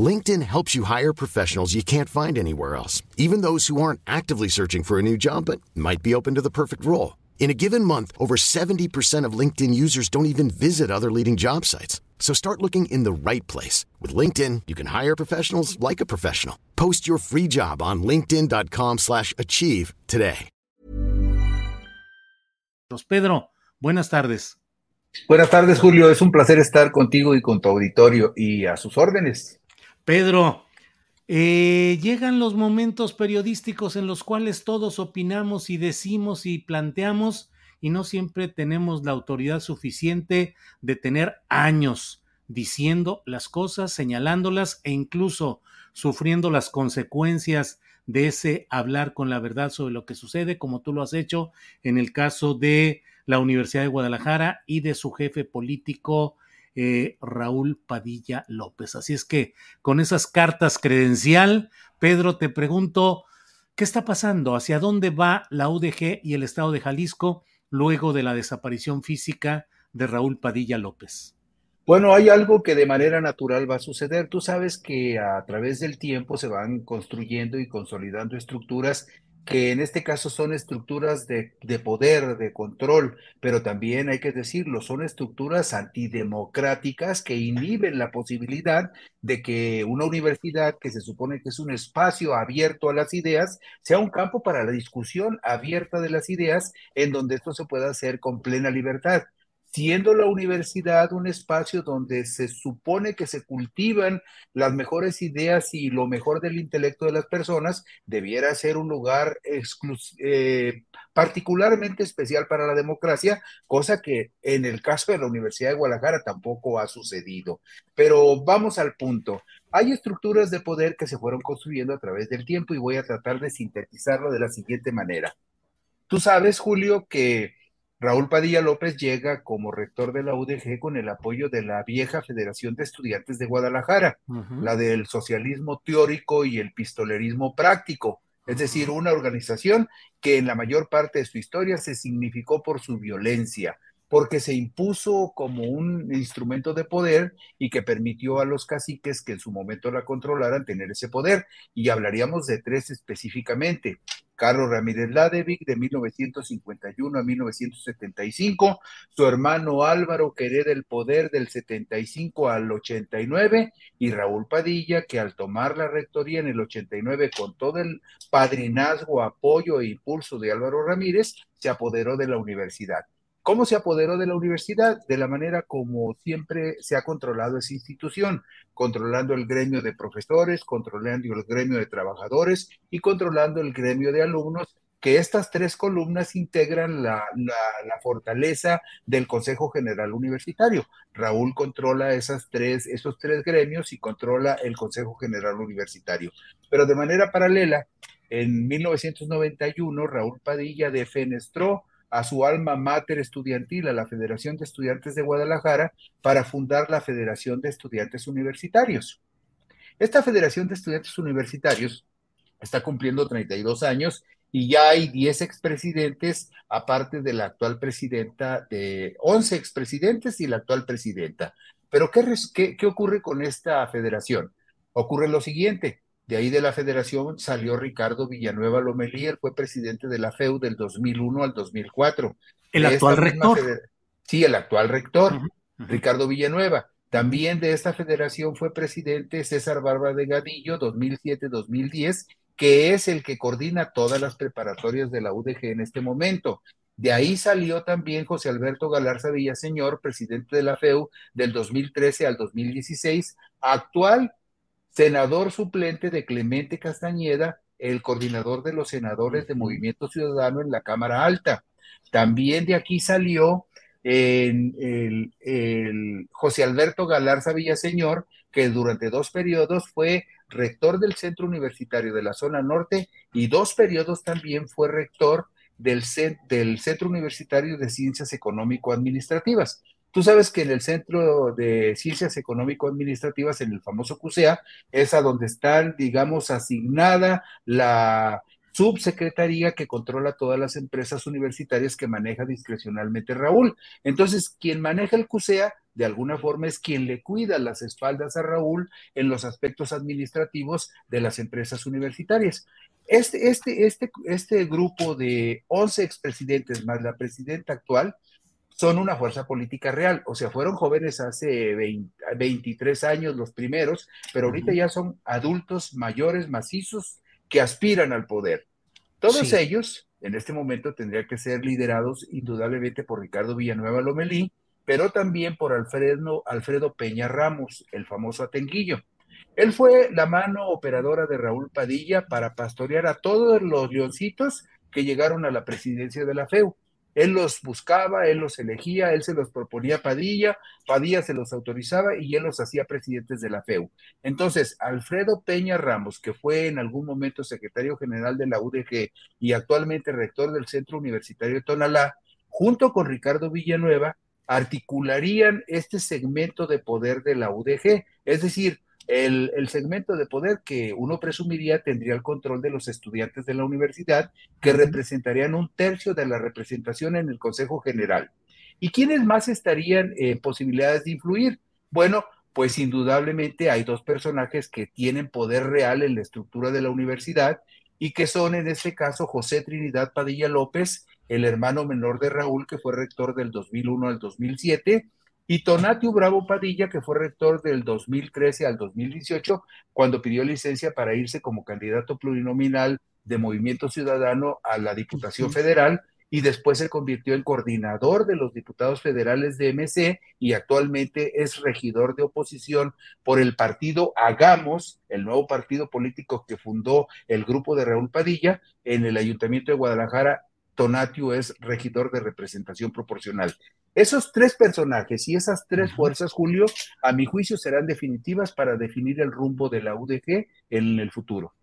LinkedIn helps you hire professionals you can't find anywhere else, even those who aren't actively searching for a new job but might be open to the perfect role. In a given month, over 70% of LinkedIn users don't even visit other leading job sites. So start looking in the right place. With LinkedIn, you can hire professionals like a professional. Post your free job on linkedin.com slash achieve today. Pedro, buenas tardes. Buenas tardes, Julio. Es un placer estar contigo y con tu auditorio y a sus órdenes. Pedro, eh, llegan los momentos periodísticos en los cuales todos opinamos y decimos y planteamos y no siempre tenemos la autoridad suficiente de tener años diciendo las cosas, señalándolas e incluso sufriendo las consecuencias de ese hablar con la verdad sobre lo que sucede, como tú lo has hecho en el caso de la Universidad de Guadalajara y de su jefe político eh, Raúl Padilla López. Así es que con esas cartas credencial, Pedro, te pregunto, ¿qué está pasando? ¿Hacia dónde va la UDG y el Estado de Jalisco luego de la desaparición física de Raúl Padilla López? Bueno, hay algo que de manera natural va a suceder. Tú sabes que a través del tiempo se van construyendo y consolidando estructuras que en este caso son estructuras de, de, poder, de control, pero también hay que decirlo, son estructuras antidemocráticas que inhiben la posibilidad de que una universidad, que se supone que es un espacio abierto a las ideas, sea un campo para la discusión abierta de las ideas, en donde esto se pueda hacer con plena libertad siendo la universidad un espacio donde se supone que se cultivan las mejores ideas y lo mejor del intelecto de las personas, debiera ser un lugar eh, particularmente especial para la democracia, cosa que en el caso de la Universidad de Guadalajara tampoco ha sucedido. Pero vamos al punto. Hay estructuras de poder que se fueron construyendo a través del tiempo y voy a tratar de sintetizarlo de la siguiente manera. Tú sabes, Julio, que Raúl Padilla López llega como rector de la UDG con el apoyo de la vieja Federación de Estudiantes de Guadalajara, la del socialismo teórico y el pistolerismo práctico, es decir, una organización que en la mayor parte de su historia se significó por su violencia, porque se impuso como un instrumento de poder y que permitió a los caciques que en su momento la controlaran tener ese poder. Y hablaríamos de tres específicamente. Carlos Ramírez Ladevic de 1951 a 1975, su hermano Álvaro que hereda el poder del 75 al 89 y Raúl Padilla que al tomar la rectoría en el 89 con todo el padrinazgo, apoyo e impulso de Álvaro Ramírez, se apoderó de la universidad. ¿Cómo se apoderó de la universidad? De la manera como siempre se ha controlado esa institución, controlando el gremio de profesores, controlando el gremio de trabajadores y controlando el gremio de alumnos, que estas tres columnas integran la, fortaleza del Consejo General Universitario. Raúl controla esas tres, esos tres gremios y controla el Consejo General Universitario. Pero de manera paralela, en 1991, Raúl Padilla defenestró a su alma mater estudiantil, a la Federación de Estudiantes de Guadalajara, para fundar la Federación de Estudiantes Universitarios. Esta Federación de Estudiantes Universitarios está cumpliendo 32 años y ya hay 10 expresidentes, aparte de la actual presidenta, de 11 expresidentes y la actual presidenta. Pero ¿qué, qué, qué ocurre con esta federación? Ocurre lo siguiente, de ahí de la federación salió Ricardo Villanueva Lomelí, él fue presidente de la FEU del 2001 al 2004. ¿El actual rector? Sí, el actual rector, Ricardo Villanueva. También de esta federación fue presidente César Barba de Gadillo, 2007-2010, que es el que coordina todas las preparatorias de la UDG en este momento. De ahí salió también José Alberto Galarza Villaseñor, presidente de la FEU del 2013 al 2016, actual senador suplente de Clemente Castañeda, el coordinador de los senadores de Movimiento Ciudadano en la Cámara Alta. También de aquí salió el, el, José Alberto Galarza Villaseñor, que durante dos periodos fue rector del Centro Universitario de la Zona Norte y dos periodos también fue rector del, del Centro Universitario de Ciencias Económico-Administrativas. Tú sabes que en el Centro de Ciencias Económico-Administrativas, en el famoso CUSEA, es a donde están, digamos, asignada la subsecretaría que controla todas las empresas universitarias que maneja discrecionalmente Raúl. Entonces, quien maneja el CUSEA, de alguna forma, es quien le cuida las espaldas a Raúl en los aspectos administrativos de las empresas universitarias. Este, este, este, este grupo de 11 expresidentes más la presidenta actual, son una fuerza política real. O sea, fueron jóvenes hace 23 años los primeros, pero ahorita ya son adultos mayores, macizos, que aspiran al poder. Todos ellos, en este momento, tendrían que ser liderados indudablemente por Ricardo Villanueva Lomelí, pero también por Alfredo, Alfredo Peña Ramos, el famoso Atenguillo. Él fue la mano operadora de Raúl Padilla para pastorear a todos los leoncitos que llegaron a la presidencia de la FEU. Él los buscaba, él los elegía, él se los proponía a Padilla, Padilla se los autorizaba y él los hacía presidentes de la FEU. Entonces, Alfredo Peña Ramos, que fue en algún momento secretario general de la UDG y actualmente rector del Centro Universitario de Tonalá, junto con Ricardo Villanueva, articularían este segmento de poder de la UDG, es decir, el, segmento de poder que uno presumiría tendría el control de los estudiantes de la universidad, que representarían un tercio de la representación en el Consejo General. ¿Y quiénes más estarían en posibilidades de influir? Bueno, pues indudablemente hay dos personajes que tienen poder real en la estructura de la universidad y que son en este caso José Trinidad Padilla López, el hermano menor de Raúl, que fue rector del 2001 al 2007, y Tonatio Bravo Padilla, que fue rector del 2013 al 2018, cuando pidió licencia para irse como candidato plurinominal de Movimiento Ciudadano a la Diputación Federal y después se convirtió en coordinador de los diputados federales de MC y actualmente es regidor de oposición por el partido Hagamos, el nuevo partido político que fundó el grupo de Raúl Padilla en el Ayuntamiento de Guadalajara. Tonatio es regidor de representación proporcional. Esos tres personajes y esas tres fuerzas, Julio, a mi juicio serán definitivas para definir el rumbo de la UDG en el futuro.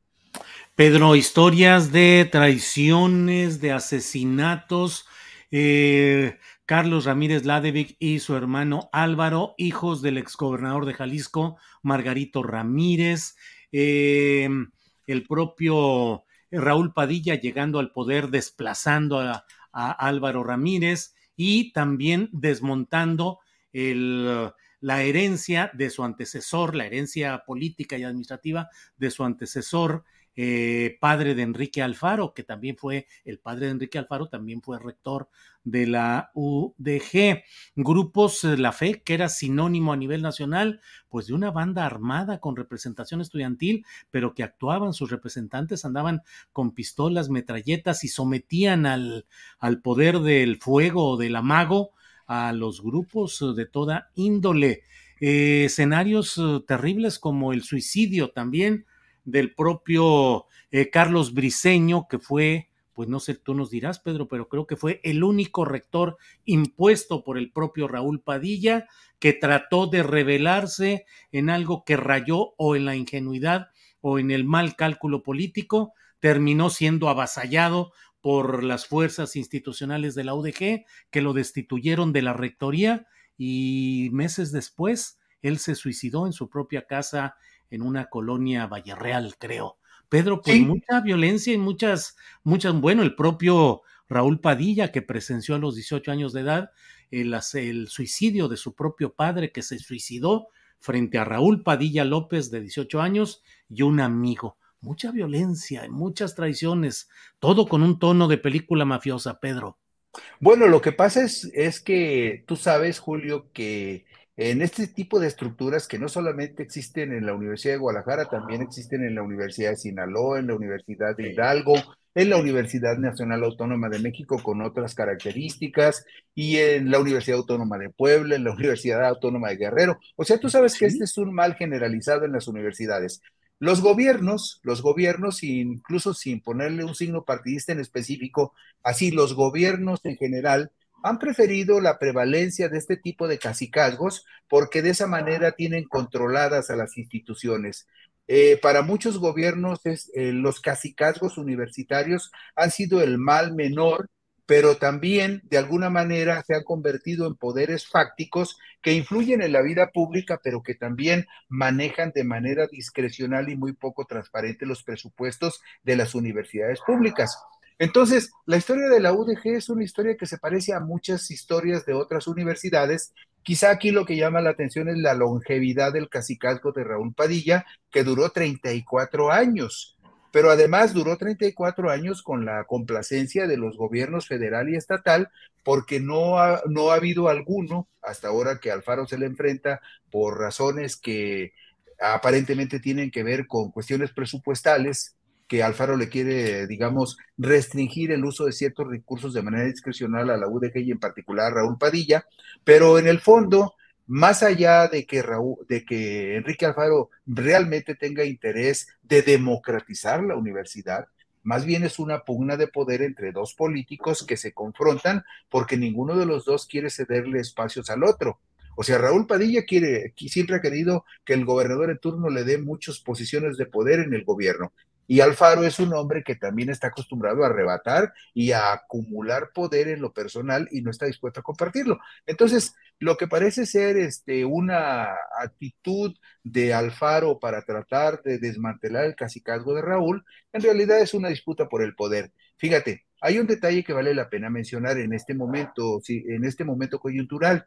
Pedro, historias de traiciones, de asesinatos. Eh, Carlos Ramírez Ladevic y su hermano Álvaro, hijos del exgobernador de Jalisco, Margarito Ramírez, eh, el propio Raúl Padilla llegando al poder desplazando a Álvaro Ramírez, y también desmontando la herencia de su antecesor, la herencia política y administrativa de su antecesor, eh, padre de Enrique Alfaro, que también fue, el padre de Enrique Alfaro también fue rector de la UDG. Grupos eh, La Fe, que era sinónimo a nivel nacional, pues de una banda armada con representación estudiantil, pero que actuaban, sus representantes andaban con pistolas, metralletas y sometían al, al poder del fuego o del amago a los grupos de toda índole. Eh, escenarios terribles como el suicidio también del propio eh, Carlos Briceño, que fue, pues no sé, tú nos dirás, Pedro, pero creo que fue el único rector impuesto por el propio Raúl Padilla, que trató de revelarse en algo que rayó o en la ingenuidad o en el mal cálculo político, terminó siendo avasallado por las fuerzas institucionales de la UDG, que lo destituyeron de la rectoría y meses después él se suicidó en su propia casa en una colonia Valle Real, creo. Pedro, pues mucha violencia y muchas, muchas, bueno, el propio Raúl Padilla, que presenció a los 18 años de edad el, el suicidio de su propio padre, que se suicidó frente a Raúl Padilla López, de 18 años, y un amigo. Mucha violencia, muchas traiciones, todo con un tono de película mafiosa, Pedro. Bueno, lo que pasa es, es que tú sabes, Julio, que en este tipo de estructuras que no solamente existen en la Universidad de Guadalajara, también existen en la Universidad de Sinaloa, en la Universidad de Hidalgo, en la Universidad Nacional Autónoma de México con otras características, y en la Universidad Autónoma de Puebla, en la Universidad Autónoma de Guerrero. O sea, tú sabes que este es un mal generalizado en las universidades. Los gobiernos, los gobiernos, incluso sin ponerle un signo partidista en específico, así los gobiernos en general han preferido la prevalencia de este tipo de cacicazgos porque de esa manera tienen controladas a las instituciones. Eh, para muchos gobiernos eh, los cacicazgos universitarios han sido el mal menor, pero también de alguna manera se han convertido en poderes fácticos que influyen en la vida pública, pero que también manejan de manera discrecional y muy poco transparente los presupuestos de las universidades públicas. Entonces, la historia de la UDG es una historia que se parece a muchas historias de otras universidades. Quizá aquí lo que llama la atención es la longevidad del cacicazgo de Raúl Padilla, que duró 34 años, pero además duró 34 años con la complacencia de los gobiernos federal y estatal, porque no ha, no ha habido alguno hasta ahora que Alfaro se le enfrenta por razones que aparentemente tienen que ver con cuestiones presupuestales que Alfaro le quiere, digamos, restringir el uso de ciertos recursos de manera discrecional a la UDG y en particular a Raúl Padilla, pero en el fondo, más allá de que, Raúl, de que Enrique Alfaro realmente tenga interés de democratizar la universidad, más bien es una pugna de poder entre dos políticos que se confrontan porque ninguno de los dos quiere cederle espacios al otro. O sea, Raúl Padilla quiere, siempre ha querido que el gobernador en turno le dé muchas posiciones de poder en el gobierno. Y Alfaro es un hombre que también está acostumbrado a arrebatar y a acumular poder en lo personal y no está dispuesto a compartirlo. Entonces, lo que parece ser este, una actitud de Alfaro para tratar de desmantelar el cacicazgo de Raúl, en realidad es una disputa por el poder. Fíjate, hay un detalle que vale la pena mencionar en este momento, en este momento coyuntural.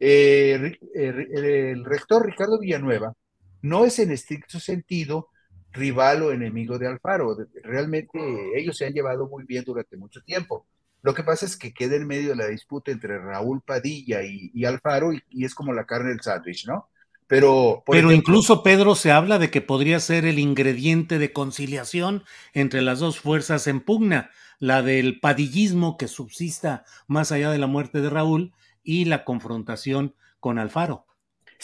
Eh, eh, el rector Ricardo Villanueva no es en estricto sentido rival o enemigo de Alfaro. Realmente ellos se han llevado muy bien durante mucho tiempo. Lo que pasa es que queda en medio de la disputa entre Raúl Padilla y, Alfaro y, es como la carne del sándwich, ¿no? Pero, Pero incluso Pedro se habla de que podría ser el ingrediente de conciliación entre las dos fuerzas en pugna, la del padillismo que subsista más allá de la muerte de Raúl y la confrontación con Alfaro.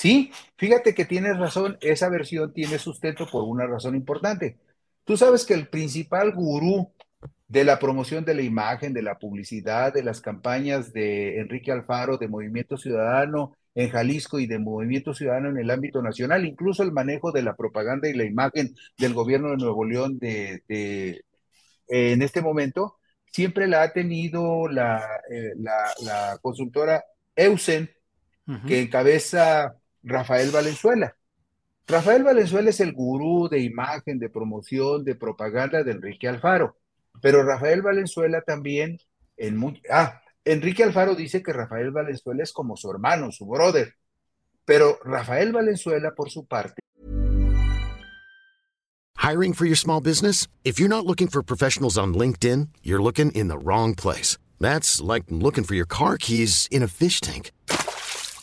Sí, fíjate que tienes razón, esa versión tiene sustento por una razón importante. Tú sabes que el principal gurú de la promoción de la imagen, de la publicidad, de las campañas de Enrique Alfaro, de Movimiento Ciudadano en Jalisco y de Movimiento Ciudadano en el ámbito nacional, incluso el manejo de la propaganda y la imagen del gobierno de Nuevo León de, en este momento, siempre la ha tenido la, eh, la, consultora Eusen, que encabeza Rafael Valenzuela. Rafael Valenzuela es el gurú de imagen, de promoción, de propaganda de Enrique Alfaro. Pero Rafael Valenzuela también, en ah, Enrique Alfaro dice que Rafael Valenzuela es como su hermano, su brother. Pero Rafael Valenzuela, por su parte. Hiring for your small business? If you're not looking for professionals on LinkedIn, you're looking in the wrong place. That's like looking for your car keys in a fish tank.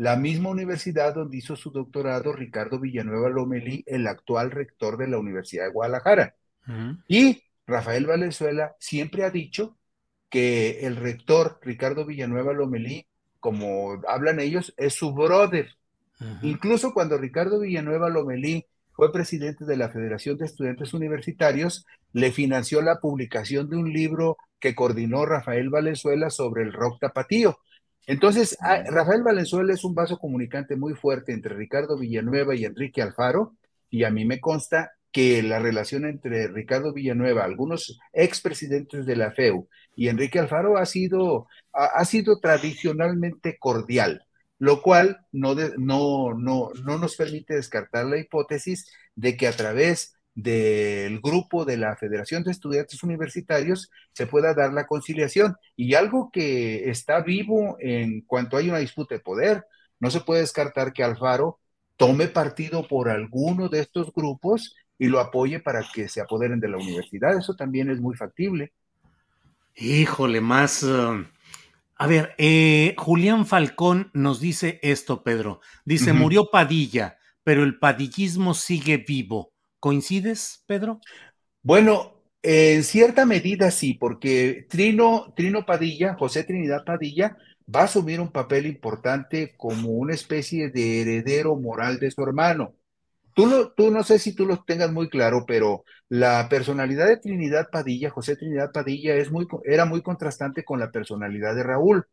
La misma universidad donde hizo su doctorado Ricardo Villanueva Lomelí, el actual rector de la Universidad de Guadalajara. Y Rafael Valenzuela siempre ha dicho que el rector Ricardo Villanueva Lomelí, como hablan ellos, es su brother. Incluso cuando Ricardo Villanueva Lomelí fue presidente de la Federación de Estudiantes Universitarios, le financió la publicación de un libro que coordinó Rafael Valenzuela sobre el rock tapatío. Entonces, ah, Rafael Valenzuela es un vaso comunicante muy fuerte entre Ricardo Villanueva y Enrique Alfaro, y a mí me consta que la relación entre Ricardo Villanueva, algunos expresidentes de la FEU y Enrique Alfaro ha sido, ha, sido tradicionalmente cordial, lo cual no, no, no, no nos permite descartar la hipótesis de que a través del grupo de la Federación de Estudiantes Universitarios se pueda dar la conciliación. Y algo que está vivo en cuanto hay una disputa de poder, no se puede descartar que Alfaro tome partido por alguno de estos grupos y lo apoye para que se apoderen de la universidad. Eso también es muy factible. Híjole, más... Uh, a ver, eh, Julián Falcón nos dice esto, Pedro. Dice, murió Padilla, pero el padillismo sigue vivo. ¿Coincides, Pedro? Bueno, en cierta medida sí, porque Trino, Trino Padilla, José Trinidad Padilla, va a asumir un papel importante como una especie de heredero moral de su hermano. Tú, tú no sé si tú lo tengas muy claro, pero la personalidad de Trinidad Padilla, José Trinidad Padilla, es muy, era muy contrastante con la personalidad de Raúl.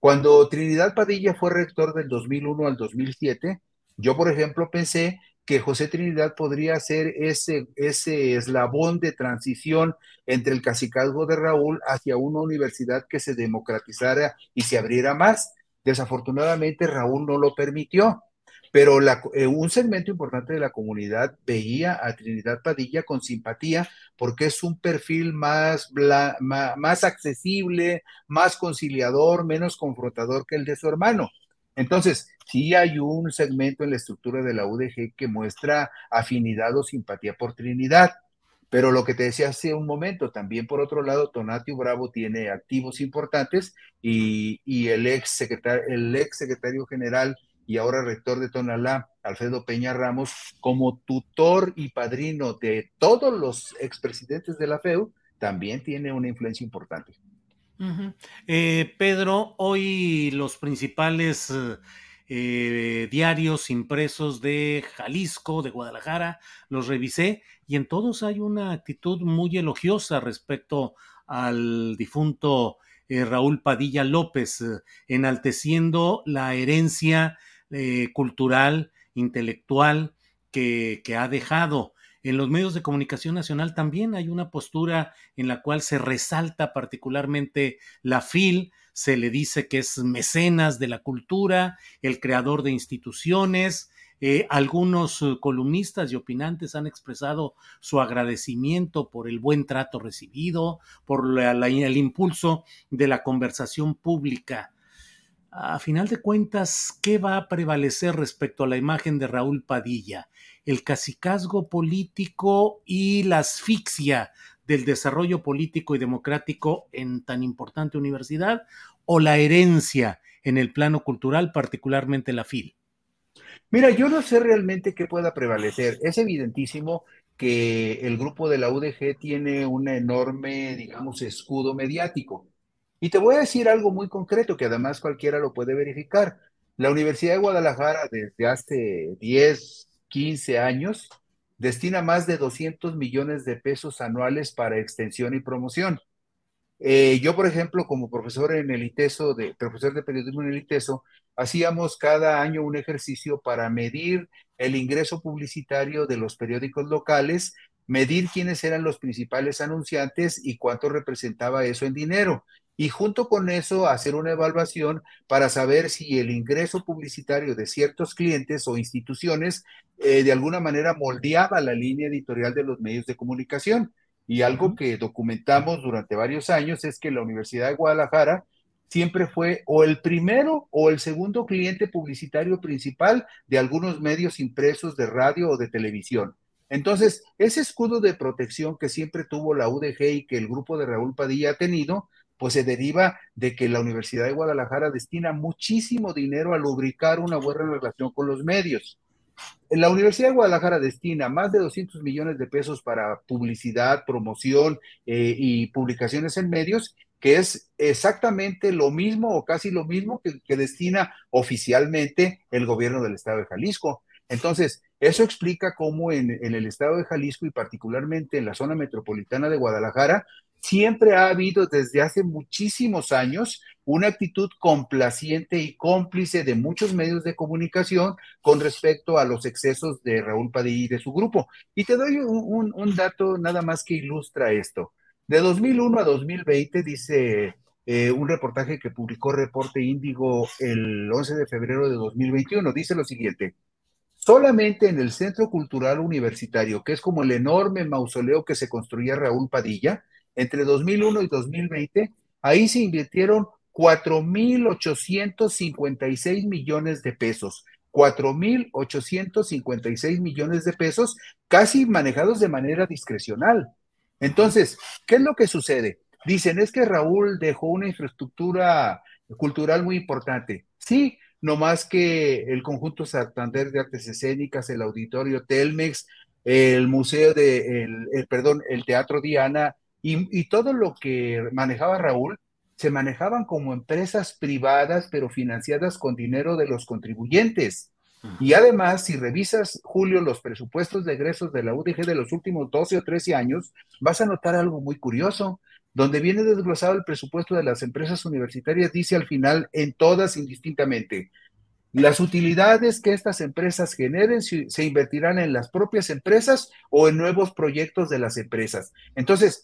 Cuando Trinidad Padilla fue rector del 2001 al 2007, yo, por ejemplo, pensé que José Trinidad podría ser ese, ese eslabón de transición entre el cacicazgo de Raúl hacia una universidad que se democratizara y se abriera más. Desafortunadamente, Raúl no lo permitió, pero eh, un segmento importante de la comunidad veía a Trinidad Padilla con simpatía porque es un perfil más, más accesible, más conciliador, menos confrontador que el de su hermano. Entonces, sí hay un segmento en la estructura de la UDG que muestra afinidad o simpatía por Trinidad. Pero lo que te decía hace un momento, también por otro lado, Tonatio Bravo tiene activos importantes y, el, ex secretario, el ex secretario general y ahora rector de Tonalá, Alfredo Peña Ramos, como tutor y padrino de todos los expresidentes de la FEU, también tiene una influencia importante. Eh, Pedro, hoy los principales eh, diarios impresos de Jalisco, de Guadalajara, los revisé y en todos hay una actitud muy elogiosa respecto al difunto eh, Raúl Padilla López, enalteciendo la herencia cultural, intelectual que ha dejado. En los medios de comunicación nacional también hay una postura en la cual se resalta particularmente la FIL, se le dice que es mecenas de la cultura, el creador de instituciones, eh, algunos eh, columnistas y opinantes han expresado su agradecimiento por el buen trato recibido, por el impulso de la conversación pública. A final de cuentas, ¿qué va a prevalecer respecto a la imagen de Raúl Padilla? El cacicazgo político y la asfixia del desarrollo político y democrático en tan importante universidad o la herencia en el plano cultural, particularmente la FIL? Mira, yo no sé realmente qué pueda prevalecer. Es evidentísimo que el grupo de la UDG tiene un enorme, digamos, escudo mediático. Y te voy a decir algo muy concreto que además cualquiera lo puede verificar. La Universidad de Guadalajara desde hace 10, 15 años, destina más de 200 millones de pesos anuales para extensión y promoción. Eh, yo, por ejemplo, como profesor en el ITESO, de, profesor de periodismo en el ITESO, hacíamos cada año un ejercicio para medir el ingreso publicitario de los periódicos locales, medir quiénes eran los principales anunciantes y cuánto representaba eso en dinero y junto con eso hacer una evaluación para saber si el ingreso publicitario de ciertos clientes o instituciones eh, de alguna manera moldeaba la línea editorial de los medios de comunicación. Y algo que documentamos durante varios años es que la Universidad de Guadalajara siempre fue o el primero o el segundo cliente publicitario principal de algunos medios impresos de radio o de televisión. Entonces, ese escudo de protección que siempre tuvo la UDG y que el grupo de Raúl Padilla ha tenido, pues se deriva de que la Universidad de Guadalajara destina muchísimo dinero a lubricar una buena relación con los medios. La Universidad de Guadalajara destina más de 200 millones de pesos para publicidad, promoción eh, y publicaciones en medios, que es exactamente lo mismo o casi lo mismo que, destina oficialmente el gobierno del estado de Jalisco. Entonces, eso explica cómo en, en, el estado de Jalisco y particularmente en la zona metropolitana de Guadalajara siempre ha habido desde hace muchísimos años una actitud complaciente y cómplice de muchos medios de comunicación con respecto a los excesos de Raúl Padilla y de su grupo. Y te doy un, dato nada más que ilustra esto. De 2001 a 2020, dice eh, un reportaje que publicó Reporte Índigo el 11 de febrero de 2021, dice lo siguiente. Solamente en el Centro Cultural Universitario, que es como el enorme mausoleo que se construía Raúl Padilla, entre 2001 y 2020, ahí se invirtieron 4.856 millones de pesos. 4.856 millones de pesos, casi manejados de manera discrecional. Entonces, ¿qué es lo que sucede? Dicen, es que Raúl dejó una infraestructura cultural muy importante. Sí, no más que el conjunto Santander de Artes Escénicas, el Auditorio Telmex, el Museo de, el, perdón, el Teatro Diana y, todo lo que manejaba Raúl se manejaban como empresas privadas, pero financiadas con dinero de los contribuyentes. Y además, si revisas, Julio, los presupuestos de egresos de la UDG de los últimos 12 o 13 años, vas a notar algo muy curioso. Donde viene desglosado el presupuesto de las empresas universitarias, dice al final, en todas indistintamente, las utilidades que estas empresas generen se invertirán en las propias empresas o en nuevos proyectos de las empresas. Entonces,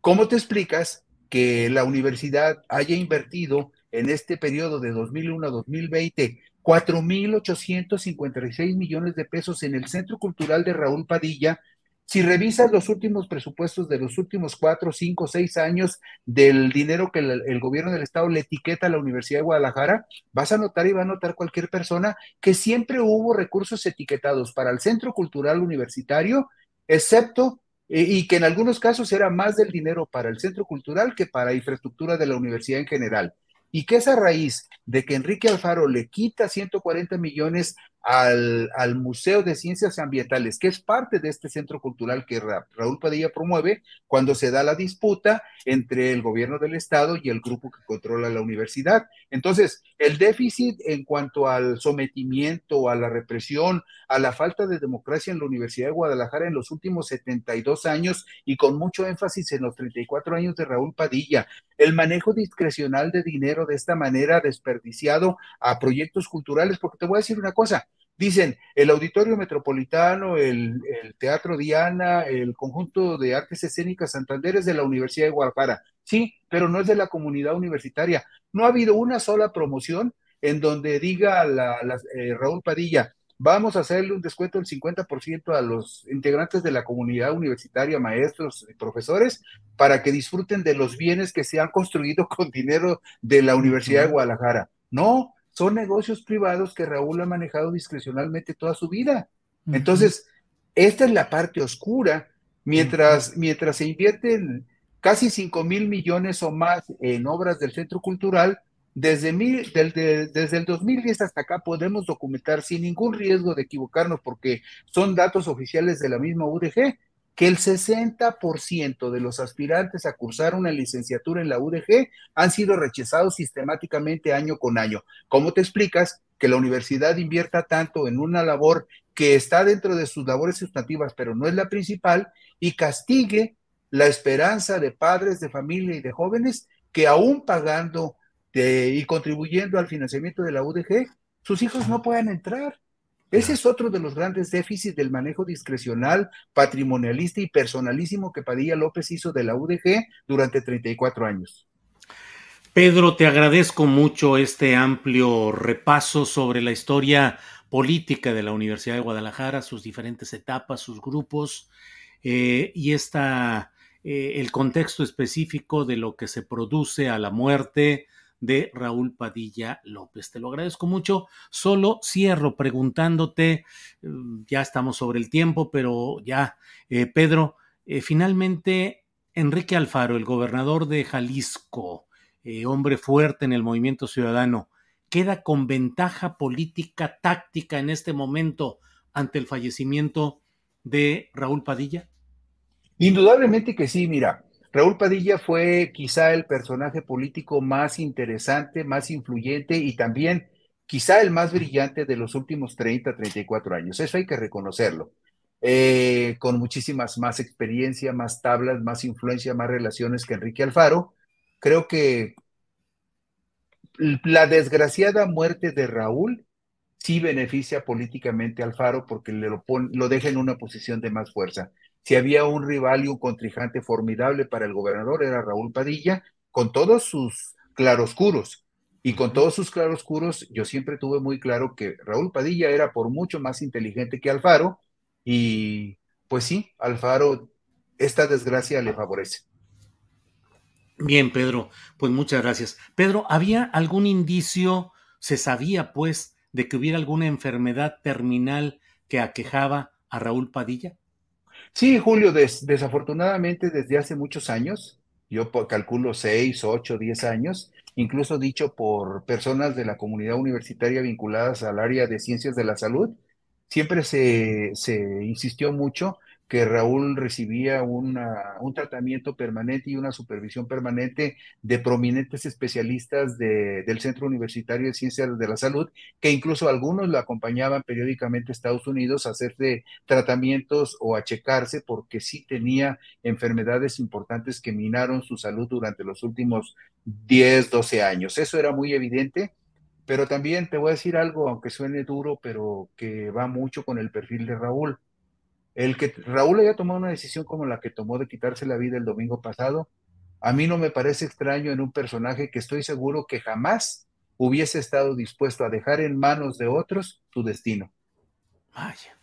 ¿cómo te explicas que la universidad haya invertido en este periodo de 2001 a 2020 4.856 millones de pesos en el Centro Cultural de Raúl Padilla. Si revisas los últimos presupuestos de los últimos cuatro, cinco, seis años del dinero que el, gobierno del estado le etiqueta a la Universidad de Guadalajara, vas a notar y va a notar cualquier persona que siempre hubo recursos etiquetados para el Centro Cultural Universitario, excepto y que en algunos casos era más del dinero para el centro cultural que para infraestructura de la universidad en general. Y que esa raíz de que Enrique Alfaro le quita 140 millones al, al, Museo de Ciencias Ambientales, que es parte de este centro cultural que Raúl Padilla promueve cuando se da la disputa entre el gobierno del Estado y el grupo que controla la universidad. Entonces, el déficit en cuanto al sometimiento, a la represión, a la falta de democracia en la Universidad de Guadalajara en los últimos 72 años y con mucho énfasis en los 34 años de Raúl Padilla, el manejo discrecional de dinero de esta manera desperdiciado a proyectos culturales, porque te voy a decir una cosa, Dicen, el Auditorio Metropolitano, el, Teatro Diana, el conjunto de artes escénicas Santander es de la Universidad de Guadalajara. Sí, pero no es de la comunidad universitaria. No ha habido una sola promoción en donde diga la, eh, Raúl Padilla, vamos a hacerle un descuento del 50% a los integrantes de la comunidad universitaria, maestros y profesores, para que disfruten de los bienes que se han construido con dinero de la Universidad de Guadalajara. No, son negocios privados que Raúl ha manejado discrecionalmente toda su vida. Entonces, esta es la parte oscura. Mientras, mientras se invierten casi 5 mil millones o más en obras del Centro Cultural, desde, desde el 2010 hasta acá podemos documentar sin ningún riesgo de equivocarnos porque son datos oficiales de la misma UDG que el 60% de los aspirantes a cursar una licenciatura en la UDG han sido rechazados sistemáticamente año con año. ¿Cómo te explicas que la universidad invierta tanto en una labor que está dentro de sus labores sustantivas, pero no es la principal, y castigue la esperanza de padres de familia y de jóvenes que aún pagando y contribuyendo al financiamiento de la UDG, sus hijos no puedan entrar? Ese es otro de los grandes déficits del manejo discrecional, patrimonialista y personalísimo que Padilla López hizo de la UDG durante 34 años. Pedro, te agradezco mucho este amplio repaso sobre la historia política de la Universidad de Guadalajara, sus diferentes etapas, sus grupos eh, y esta, eh, el contexto específico de lo que se produce a la muerte, de Raúl Padilla López. Te lo agradezco mucho. Solo cierro preguntándote, mm, ya estamos sobre el tiempo, pero ya, eh, Pedro, eh, finalmente, Enrique Alfaro, el gobernador de Jalisco, eh, hombre fuerte en el movimiento ciudadano, queda con ventaja política táctica en este momento ante el fallecimiento de Raúl Padilla? Indudablemente que sí, mira, Raúl Padilla fue quizá el personaje político más interesante, más influyente y también quizá el más brillante de los últimos 30, 34 años. Eso hay que reconocerlo. eh, con muchísimas más experiencia, más tablas, más influencia, más relaciones que Enrique Alfaro. Creo que la desgraciada muerte de Raúl sí beneficia políticamente a Alfaro porque le lo, lo deja en una posición de más fuerza. Si había un rival y un contrijante formidable para el gobernador, era Raúl Padilla, con todos sus claroscuros. Y con todos sus claroscuros, yo siempre tuve muy claro que Raúl Padilla era por mucho más inteligente que Alfaro, y pues sí, Alfaro, esta desgracia le favorece. Bien, Pedro, pues muchas gracias. Pedro, ¿había algún indicio, se sabía pues, de que hubiera alguna enfermedad terminal que aquejaba a Raúl Padilla? Sí, Julio, desafortunadamente desde hace muchos años, yo calculo seis, ocho, diez años, incluso dicho por personas de la comunidad universitaria vinculadas al área de ciencias de la salud, siempre se, se insistió mucho que Raúl recibía una, un tratamiento permanente y una supervisión permanente de prominentes especialistas de, del Centro Universitario de Ciencias de la Salud, que incluso algunos lo acompañaban periódicamente a Estados Unidos a hacerse tratamientos o a checarse porque sí tenía enfermedades importantes que minaron su salud durante los últimos 10, 12 años. Eso era muy evidente. Pero también te voy a decir algo, aunque suene duro, pero que va mucho con el perfil de Raúl el que Raúl haya tomado una decisión como la que tomó de quitarse la vida el domingo pasado, a mí no me parece extraño en un personaje que estoy seguro que jamás hubiese estado dispuesto a dejar en manos de otros su destino. Vaya,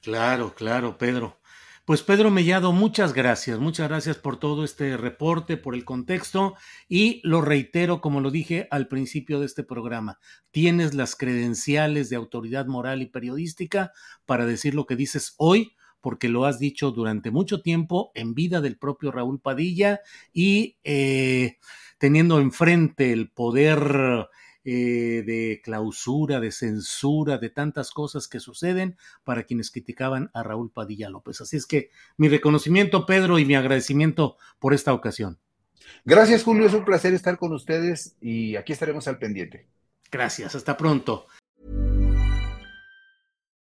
claro, claro, Pedro. Pues Pedro Mellado, muchas gracias, muchas gracias por todo este reporte, por el contexto y lo reitero como lo dije al principio de este programa, tienes las credenciales de autoridad moral y periodística para decir lo que dices hoy porque lo has dicho durante mucho tiempo en vida del propio Raúl Padilla y eh, teniendo enfrente el poder eh, de clausura, de censura, de tantas cosas que suceden para quienes criticaban a Raúl Padilla López. Así es que mi reconocimiento, Pedro, y mi agradecimiento por esta ocasión. Gracias, Julio. Es un placer estar con ustedes y aquí estaremos al pendiente. Gracias. Hasta pronto.